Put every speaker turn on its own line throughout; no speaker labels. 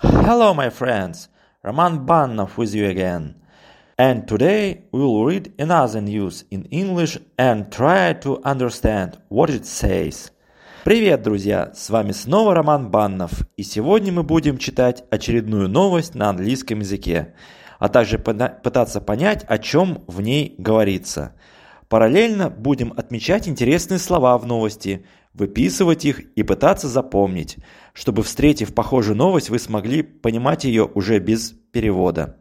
Hello, my friends. Roman Banov with you again. And today we will read another news in English and try to understand what it says. Привет, друзья! С вами снова Роман Баннов, и сегодня мы будем читать очередную новость на английском языке, а также пытаться понять, о чем в ней говорится. Параллельно будем отмечать интересные слова в новости, выписывать их и пытаться запомнить, чтобы, встретив похожую новость, вы смогли понимать ее уже без перевода.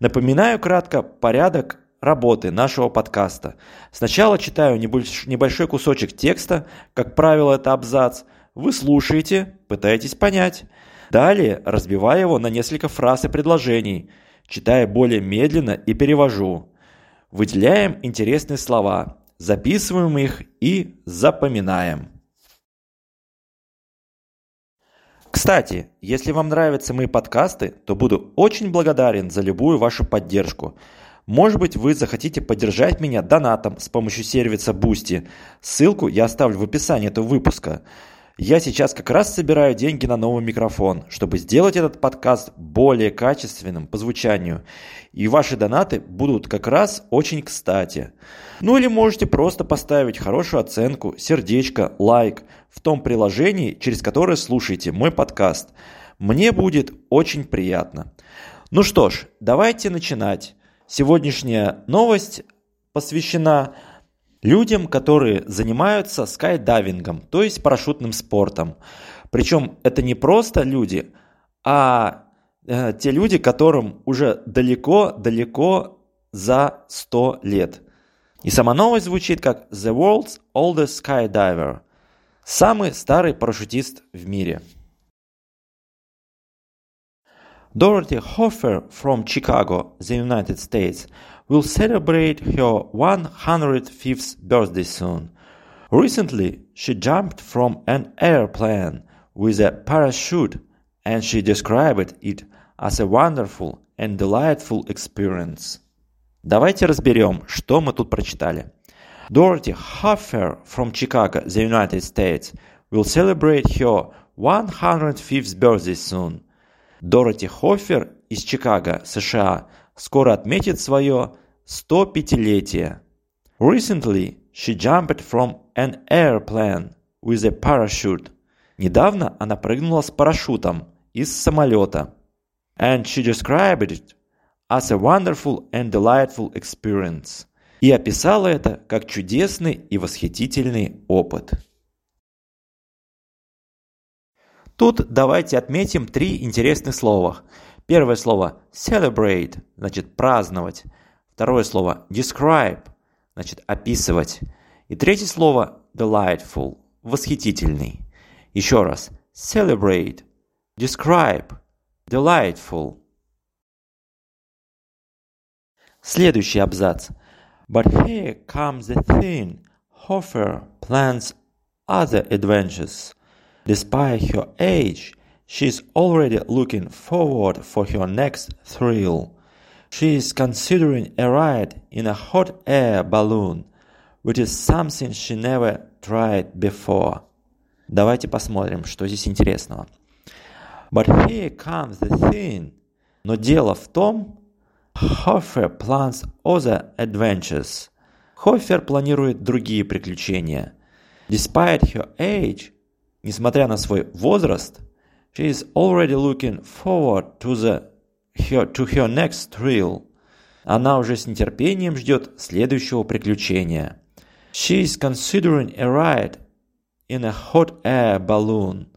Напоминаю кратко порядок работы нашего подкаста. Сначала читаю небольшой кусочек текста, как правило, это абзац. Вы слушаете, пытаетесь понять. Далее разбиваю его на несколько фраз и предложений, читая более медленно и перевожу. Выделяем интересные слова, записываем их и запоминаем. Кстати, если вам нравятся мои подкасты, то буду очень благодарен за любую вашу поддержку – может быть, вы захотите поддержать меня донатом с помощью сервиса Boosty. Ссылку я оставлю в описании этого выпуска. Я сейчас как раз собираю деньги на новый микрофон, чтобы сделать этот подкаст более качественным по звучанию. И ваши донаты будут как раз очень кстати. Ну или можете просто поставить хорошую оценку, сердечко, лайк в том приложении, через которое слушаете мой подкаст. Мне будет очень приятно. Ну что ж, давайте начинать. Сегодняшняя новость посвящена людям, которые занимаются скайдайвингом, то есть парашютным спортом. Причем это не просто люди, а э, те люди, которым уже далеко-далеко за 100 лет. И сама новость звучит как «The world's oldest skydiver» – самый старый парашютист в мире – Dorothy Hofer from Chicago, the United States, will celebrate her 105th birthday soon. Recently, she jumped from an airplane with a parachute and she described it as a wonderful and delightful experience. Давайте разберем, что мы тут прочитали. Dorothy Hofer from Chicago, the United States, will celebrate her 105th birthday soon. Дороти Хоффер из Чикаго, США, скоро отметит свое 105-летие. Recently, she jumped from an airplane with a parachute. Недавно она прыгнула с парашютом из самолета. And she described it as a wonderful and delightful experience. И описала это как чудесный и восхитительный опыт. Тут давайте отметим три интересных слова. Первое слово celebrate, значит праздновать. Второе слово describe, значит описывать. И третье слово delightful, восхитительный. Еще раз. Celebrate, describe, delightful. Следующий абзац. But here comes the thing. Hofer plans other adventures. Despite her age, she is already looking forward for her next thrill. She is considering a ride in a hot air balloon, which is something she never tried before. Давайте посмотрим, что здесь интересного. But here comes the thing. Но дело в том, Хофер plans other adventures. Хофер планирует другие приключения. Despite her age, Несмотря на свой возраст, she is already looking forward to, the, to her next thrill. Она уже с нетерпением ждет следующего приключения. She is considering a ride in a hot air balloon.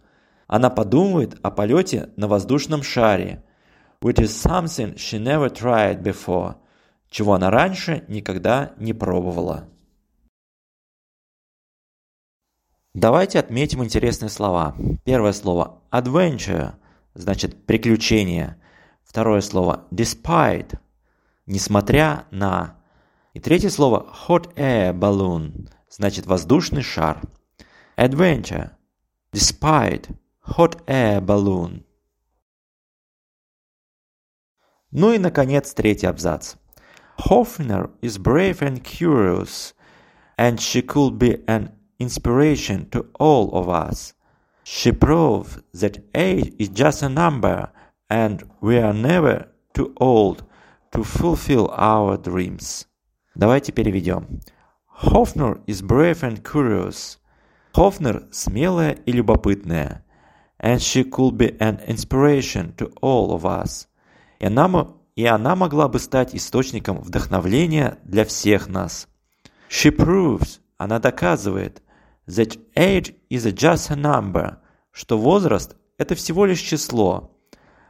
Она подумает о полете на воздушном шаре, which is something she never tried before, чего она раньше никогда не пробовала. Давайте отметим интересные слова. Первое слово adventure, значит приключение. Второе слово despite, несмотря на. И третье слово hot air balloon, значит воздушный шар. Adventure, despite, hot air balloon. Ну и, наконец, третий абзац. Hofner is brave and curious, and she could be an inspiration to all of us. She proved that age is just a number and we are never too old to fulfill our dreams. Давайте переведем. Hofner is brave and curious. Хофнер смелая и любопытная. And she could be an inspiration to all of us. И она, и она могла бы стать источником вдохновления для всех нас. She proves, она доказывает, that age is just a number, что возраст – это всего лишь число.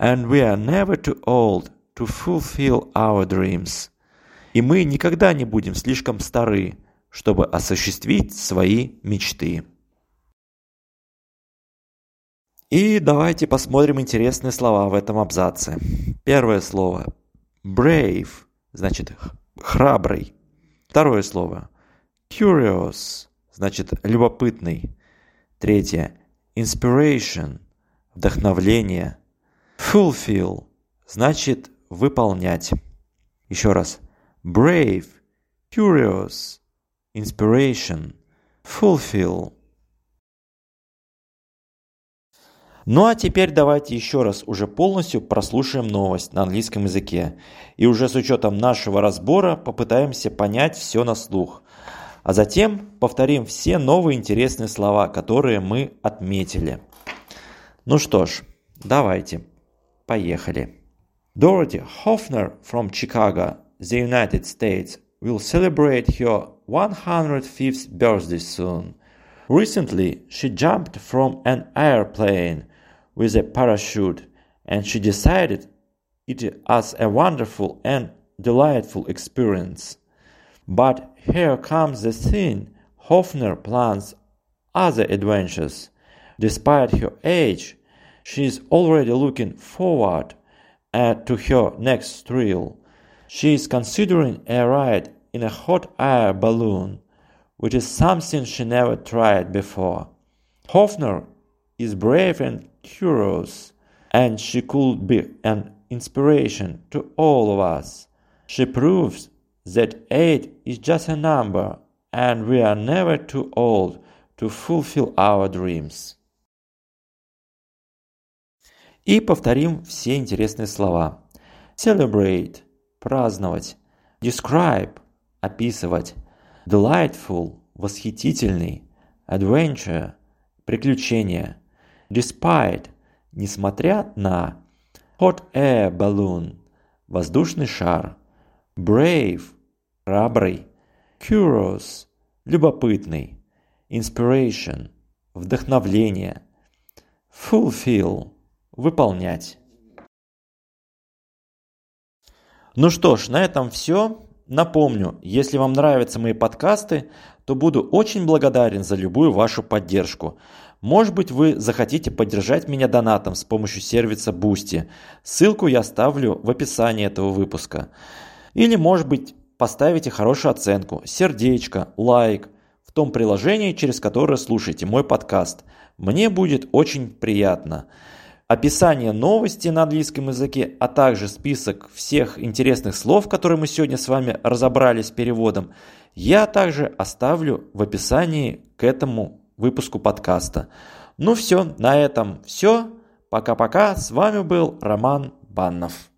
And we are never too old to fulfill our dreams. И мы никогда не будем слишком стары, чтобы осуществить свои мечты. И давайте посмотрим интересные слова в этом абзаце. Первое слово brave, значит храбрый. Второе слово curious, значит любопытный. Третье inspiration, вдохновление. Fulfill, значит выполнять. Еще раз. Brave, curious, inspiration, fulfill. Ну а теперь давайте еще раз уже полностью прослушаем новость на английском языке. И уже с учетом нашего разбора попытаемся понять все на слух. А затем повторим все новые интересные слова, которые мы отметили. Ну что ж, давайте, поехали. Dorothy Hoffner from Chicago, the United States, will celebrate her 105th birthday soon. Recently, she jumped from an airplane with a parachute, and she decided it as a wonderful and delightful experience. But here comes the thing Hofner plans other adventures. Despite her age, she is already looking forward uh, to her next thrill. She is considering a ride in a hot air balloon, which is something she never tried before. Hofner is brave and curious, and she could be an inspiration to all of us. She proves that eight is just a number, and we are never too old to fulfill our dreams. И повторим все интересные слова. Celebrate – праздновать. Describe – описывать. Delightful – восхитительный. Adventure – приключение. Despite – несмотря на. Hot air balloon – воздушный шар. Brave – храбрый. Curious – любопытный. Inspiration – вдохновление. Fulfill – выполнять. Ну что ж, на этом все. Напомню, если вам нравятся мои подкасты, то буду очень благодарен за любую вашу поддержку. Может быть, вы захотите поддержать меня донатом с помощью сервиса Boosty. Ссылку я оставлю в описании этого выпуска. Или, может быть, поставите хорошую оценку, сердечко, лайк в том приложении, через которое слушаете мой подкаст. Мне будет очень приятно. Описание новости на английском языке, а также список всех интересных слов, которые мы сегодня с вами разобрали с переводом, я также оставлю в описании к этому выпуску подкаста. Ну все, на этом все. Пока-пока. С вами был Роман Баннов.